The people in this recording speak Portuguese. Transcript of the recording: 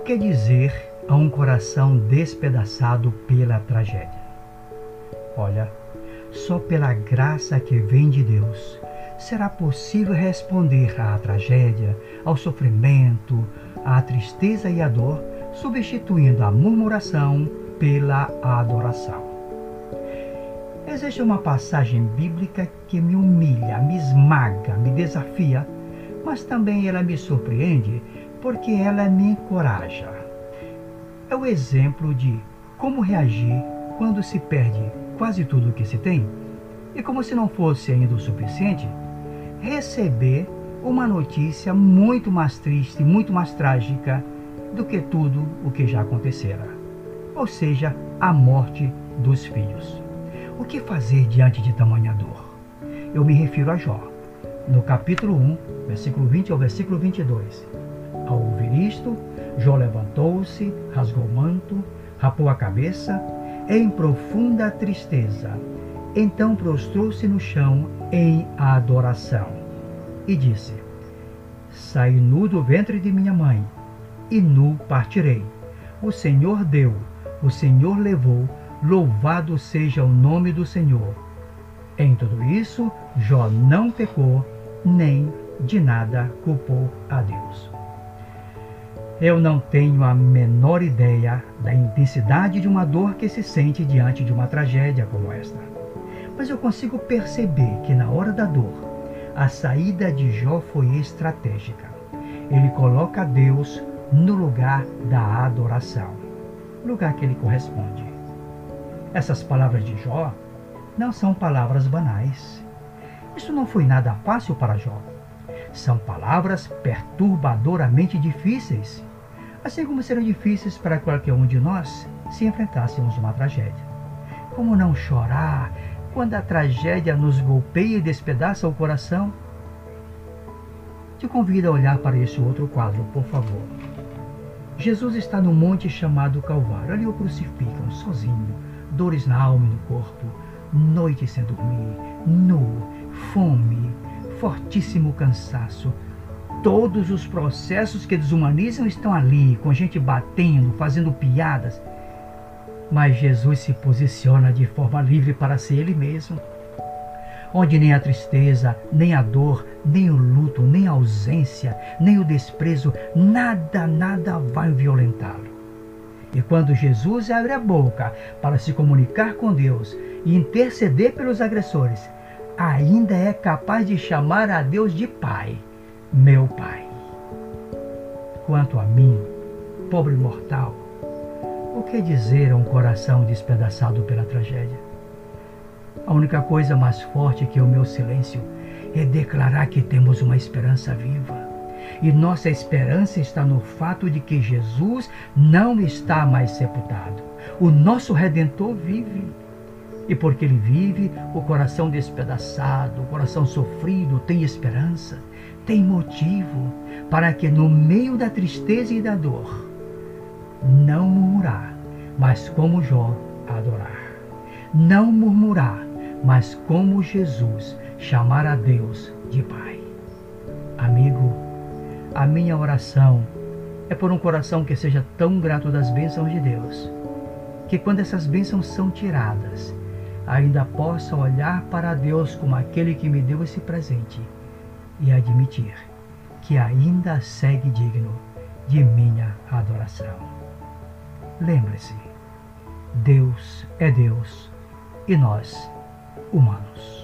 que dizer a um coração despedaçado pela tragédia? Olha, só pela graça que vem de Deus será possível responder à tragédia, ao sofrimento, à tristeza e à dor, substituindo a murmuração pela adoração. Existe uma passagem bíblica que me humilha, me esmaga, me desafia, mas também ela me surpreende porque ela me encoraja. É o exemplo de como reagir quando se perde quase tudo o que se tem e, como se não fosse ainda o suficiente, receber uma notícia muito mais triste, muito mais trágica do que tudo o que já acontecera. Ou seja, a morte dos filhos. O que fazer diante de tamanha dor? Eu me refiro a Jó. No capítulo 1, versículo 20 ao versículo 22. Ao ouvir isto, Jó levantou-se, rasgou o manto, rapou a cabeça, em profunda tristeza. Então prostrou-se no chão em adoração e disse: Saí nu do ventre de minha mãe, e nu partirei. O Senhor deu, o Senhor levou, louvado seja o nome do Senhor. Em tudo isso, Jó não pecou, nem de nada culpou a Deus. Eu não tenho a menor ideia da intensidade de uma dor que se sente diante de uma tragédia como esta. Mas eu consigo perceber que na hora da dor, a saída de Jó foi estratégica. Ele coloca Deus no lugar da adoração, lugar que ele corresponde. Essas palavras de Jó não são palavras banais. Isso não foi nada fácil para Jó. São palavras perturbadoramente difíceis, assim como serão difíceis para qualquer um de nós se enfrentássemos uma tragédia. Como não chorar quando a tragédia nos golpeia e despedaça o coração? Te convido a olhar para esse outro quadro, por favor. Jesus está no monte chamado Calvário. Ali o crucificam sozinho, dores na alma e no corpo, noite sem dormir, nu, fome, fortíssimo cansaço. Todos os processos que desumanizam estão ali, com gente batendo, fazendo piadas. Mas Jesus se posiciona de forma livre para ser Ele mesmo. Onde nem a tristeza, nem a dor, nem o luto, nem a ausência, nem o desprezo, nada, nada vai violentá-lo. E quando Jesus abre a boca para se comunicar com Deus e interceder pelos agressores, ainda é capaz de chamar a Deus de Pai, meu Pai. Quanto a mim, pobre mortal, o que dizer a um coração despedaçado pela tragédia? A única coisa mais forte que o meu silêncio é declarar que temos uma esperança viva. E nossa esperança está no fato de que Jesus não está mais sepultado. O nosso redentor vive. E porque ele vive, o coração despedaçado, o coração sofrido tem esperança, tem motivo para que no meio da tristeza e da dor, não murmurar, mas como Jó adorar. Não murmurar, mas como Jesus chamar a Deus de Pai. Amigo, a minha oração é por um coração que seja tão grato das bênçãos de Deus, que quando essas bênçãos são tiradas, ainda possa olhar para Deus como aquele que me deu esse presente e admitir que ainda segue digno de minha adoração. Lembre-se, Deus é Deus e nós, humanos.